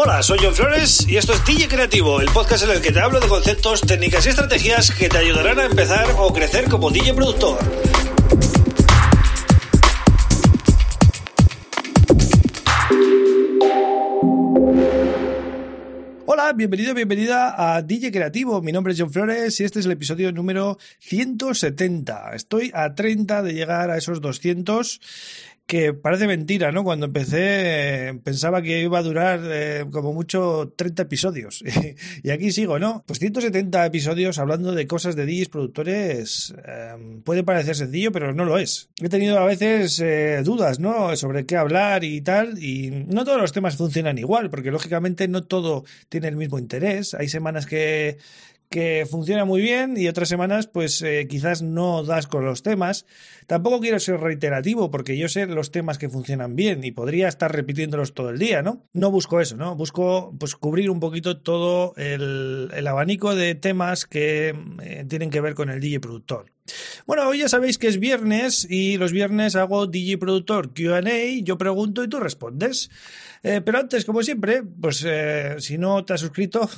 Hola, soy John Flores y esto es DJ Creativo, el podcast en el que te hablo de conceptos, técnicas y estrategias que te ayudarán a empezar o crecer como DJ productor. Hola, bienvenido, bienvenida a DJ Creativo. Mi nombre es John Flores y este es el episodio número 170. Estoy a 30 de llegar a esos 200 que parece mentira, ¿no? Cuando empecé eh, pensaba que iba a durar eh, como mucho 30 episodios. y aquí sigo, ¿no? Pues 170 episodios hablando de cosas de DJs productores em, puede parecer sencillo, pero no lo es. He tenido a veces eh, dudas, ¿no? Sobre qué hablar y tal. Y no todos los temas funcionan igual, porque lógicamente no todo tiene el mismo interés. Hay semanas que que funciona muy bien y otras semanas pues eh, quizás no das con los temas. Tampoco quiero ser reiterativo porque yo sé los temas que funcionan bien y podría estar repitiéndolos todo el día, ¿no? No busco eso, ¿no? Busco pues cubrir un poquito todo el, abanico de temas que eh, tienen que ver con el DJ productor. Bueno, hoy ya sabéis que es viernes y los viernes hago DJ Productor QA, yo pregunto y tú respondes. Eh, pero antes, como siempre, pues eh, si no te has suscrito,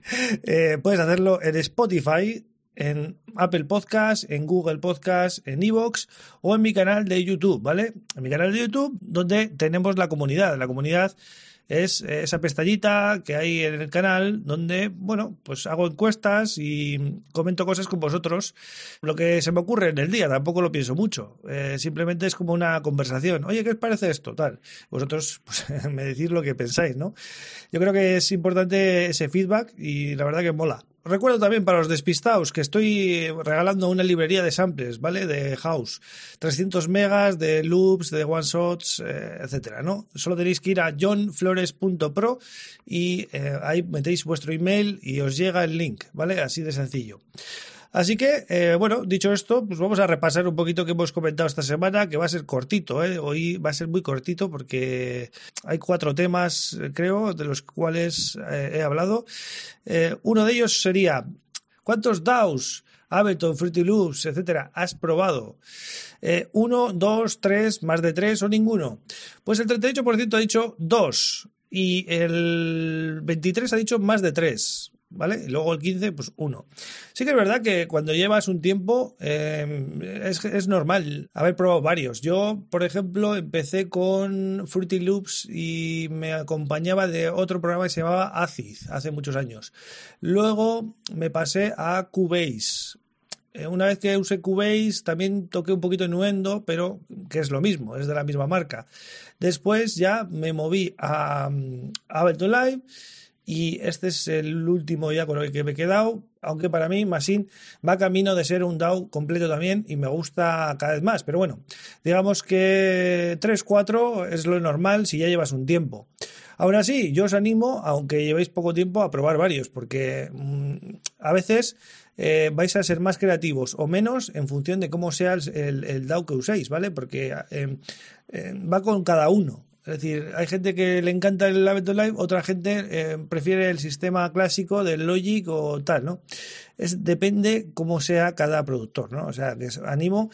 eh, puedes hacerlo en Spotify, en Apple Podcast, en Google Podcast, en Evox o en mi canal de YouTube, ¿vale? En mi canal de YouTube, donde tenemos la comunidad. La comunidad es esa pestañita que hay en el canal donde, bueno, pues hago encuestas y comento cosas con vosotros, lo que se me ocurre en el día, tampoco lo pienso mucho, eh, simplemente es como una conversación, oye, ¿qué os parece esto? Tal, vosotros pues, me decís lo que pensáis, ¿no? Yo creo que es importante ese feedback y la verdad que mola. Recuerdo también para los despistados que estoy regalando una librería de samples, ¿vale? De house. 300 megas de loops, de one shots, eh, etcétera, ¿no? Solo tenéis que ir a johnflores.pro y eh, ahí metéis vuestro email y os llega el link, ¿vale? Así de sencillo. Así que, eh, bueno, dicho esto, pues vamos a repasar un poquito que hemos comentado esta semana, que va a ser cortito, ¿eh? Hoy va a ser muy cortito porque hay cuatro temas, creo, de los cuales eh, he hablado. Eh, uno de ellos sería, ¿cuántos DAOs? Ableton, Fruity Loops, etcétera, has probado? uno, dos, tres, más de tres o ninguno. Pues el 38% ha dicho dos y el 23 ha dicho más de tres. ¿Vale? Y luego el 15, pues uno. Sí que es verdad que cuando llevas un tiempo em, es, normal haber probado varios. Yo, por ejemplo, empecé con Fruity Loops y me acompañaba de otro programa que se llamaba Acid hace muchos años. Luego me pasé a Cubase. Eh, una vez que usé Cubase también toqué un poquito en Nuendo, pero que es lo mismo, es de la misma marca. Después ya me moví a, a Ableton Live y este es el último ya con el que me he quedado, aunque para mí Machine va camino de ser un DAO completo también y me gusta cada vez más, pero bueno, digamos que 3-4 es lo normal si ya llevas un tiempo. Aún así, yo os animo, aunque llevéis poco tiempo, a probar varios, porque mm, a veces eh, vais a ser más creativos o menos en función de cómo sea el, el, DAO que uséis, ¿vale? Porque eh, eh, va con cada uno. Es decir, hay gente que le encanta el Ableton Live, otra gente eh, prefiere el sistema clásico del Logic o tal, ¿no? Es, depende cómo sea cada productor, ¿no? O sea, les animo,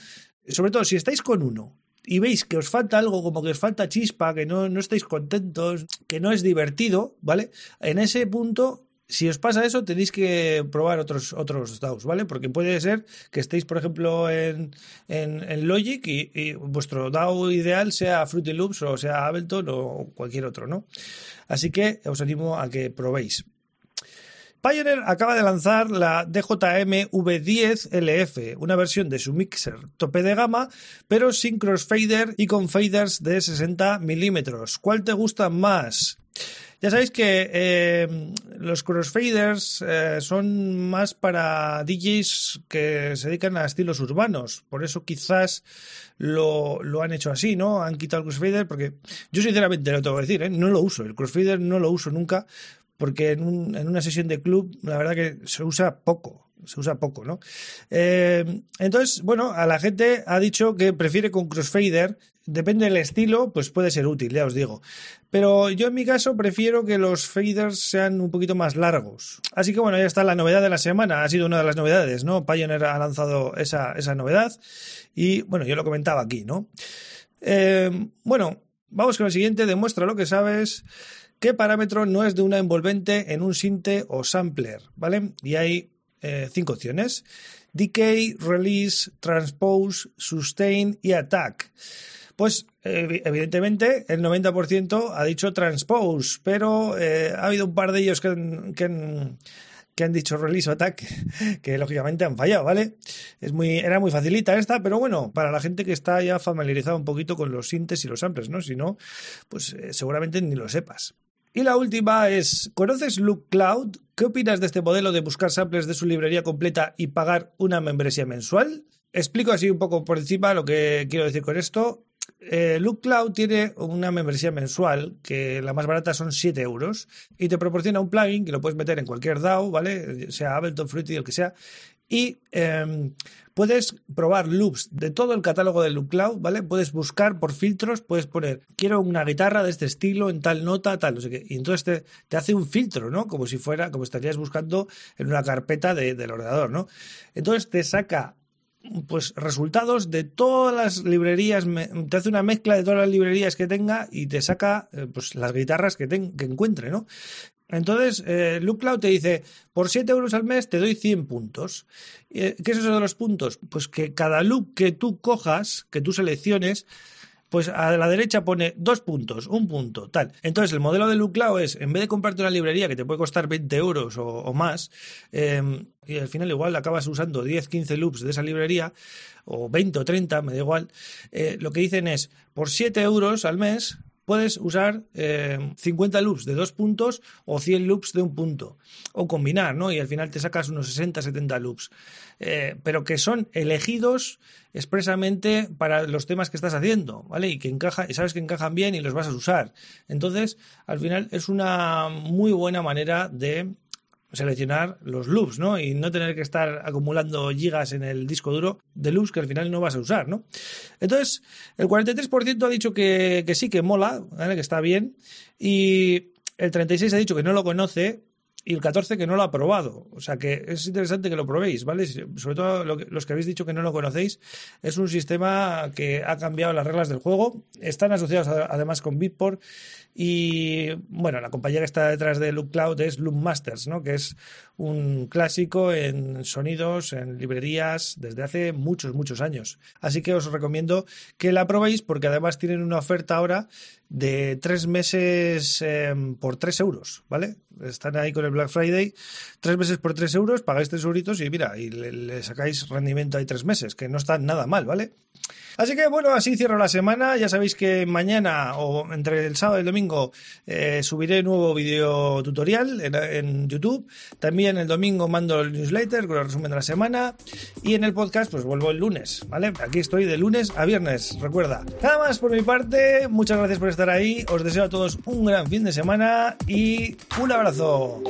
sobre todo si estáis con uno y veis que os falta algo, como que os falta chispa, que no, no estáis contentos, que no es divertido, ¿vale? En ese punto si os pasa eso, tenéis que probar otros, otros DAOs, ¿vale? Porque puede ser que estéis, por ejemplo, en, en, Logic y, vuestro DAO ideal sea Fruity Loops o sea Ableton o cualquier otro, ¿no? Así que os animo a que probéis. Pioneer acaba de lanzar la DJM V10 LF, una versión de su mixer tope de gama, pero sin crossfader y con faders de 60 milímetros. ¿Cuál te gusta más? Ya sabéis que eh, los crossfaders eh, son más para DJs que se dedican a estilos urbanos. Por eso quizás lo, han hecho así, ¿no? Han quitado el crossfader porque yo sinceramente lo tengo que decir, ¿eh? no lo uso. El crossfader no lo uso nunca porque en, en una sesión de club la verdad que se usa poco se usa poco, ¿no? Eh, entonces, bueno, a la gente ha dicho que prefiere con crossfader. Depende del estilo, pues puede ser útil, ya os digo. Pero yo en mi caso prefiero que los faders sean un poquito más largos. Así que bueno, ya está la novedad de la semana. Ha sido una de las novedades, ¿no? Pioneer ha lanzado esa, esa novedad. Y bueno, yo lo comentaba aquí, ¿no? Eh, bueno, vamos con el siguiente. Demuestra lo que sabes qué parámetro no es de una envolvente en un sinte o sampler, ¿vale? Y hay eh, cinco opciones. Decay, Release, Transpose, Sustain y Attack. Pues evidentemente el 90% ha dicho Transpose, pero eh, ha habido un par de ellos que han, que han dicho release attack, que lógicamente han fallado, ¿vale? Es muy, era muy facilita esta, pero bueno, para la gente que está ya familiarizada un poquito con los sintes y los samples, ¿no? Si no, pues eh, seguramente ni lo sepas. Y la última es, ¿conoces Look Cloud? ¿Qué opinas de este modelo de buscar samples de su librería completa y pagar una membresía mensual? Explico así un poco por encima lo que quiero decir con esto eh, Cloud tiene una membresía mensual que la más barata son 7 euros y te proporciona un plugin que lo puedes meter en cualquier DAO, ¿vale? Sea Ableton, Fruity, el que sea. Y em, puedes probar loops de todo el catálogo de Loop Cloud, ¿vale? Puedes buscar por filtros, puedes poner, quiero una guitarra de este estilo, en tal nota, tal, no sé qué. Y entonces te, te hace un filtro, ¿no? Como si fuera, como estarías buscando en una carpeta del ordenador, ¿no? Entonces te saca pues resultados de todas las librerías, te hace una mezcla de todas las librerías que tenga y te saca eh, pues las guitarras que, que encuentre, ¿no? Entonces, eh, Loop Cloud te dice, por 7 euros al mes te doy 100 puntos. Eh, ¿Qué es eso de los puntos? Pues que cada loop que tú cojas, que tú selecciones, pues a la derecha pone dos puntos, un punto, tal. Entonces el modelo de Luclao es, en vez de comprarte una librería que te puede costar 20 euros o, más, em, y al final igual acabas usando 10, 15 loops de esa librería, o 20 o 30, me da igual, eh, lo que dicen es, por 7 euros al mes puedes usar 50 eh, loops de dos puntos o 100 loops de un punto. O combinar, ¿no? Y al final te sacas unos 60, 70 loops. Eh, pero que son elegidos expresamente para los temas que estás haciendo, ¿vale? Y que encaja, y sabes que encajan bien y los vas a usar. Entonces, al final es una muy buena manera de seleccionar los loops, ¿no? Y no tener que estar acumulando gigas en el disco duro de loops que al final no vas a usar, ¿no? Entonces, el 43% ha dicho que, sí, que mola, que está bien, y el 36% ha dicho que no lo conoce, y el 14 que no lo ha probado. O sea que es interesante que lo probéis, ¿vale? Sobre todo los que habéis dicho que no lo conocéis, es un sistema que ha cambiado las reglas del juego. Están asociados además con Bitport y bueno, la compañía que está detrás de Loop Cloud es Loop Masters, ¿no? que es un clásico en sonidos, en librerías, desde hace muchos, muchos años. Así que os recomiendo que la probéis porque además tienen una oferta ahora de tres meses em, por tres euros, ¿vale? Están ahí con el Black Friday, tres meses por tres euros, pagáis tres euritos y mira, y le, sacáis rendimiento ahí tres meses, que no está nada mal, ¿vale? Así que bueno, así cierro la semana. Ya sabéis que mañana o entre el sábado y el domingo eh, subiré nuevo video tutorial en, YouTube. También el domingo mando el newsletter con el resumen de la semana. Y en el podcast pues vuelvo el lunes, ¿vale? Aquí estoy de lunes a viernes, recuerda. Nada más por mi parte, muchas gracias por ahí. Os deseo a todos un gran fin de semana y un abrazo.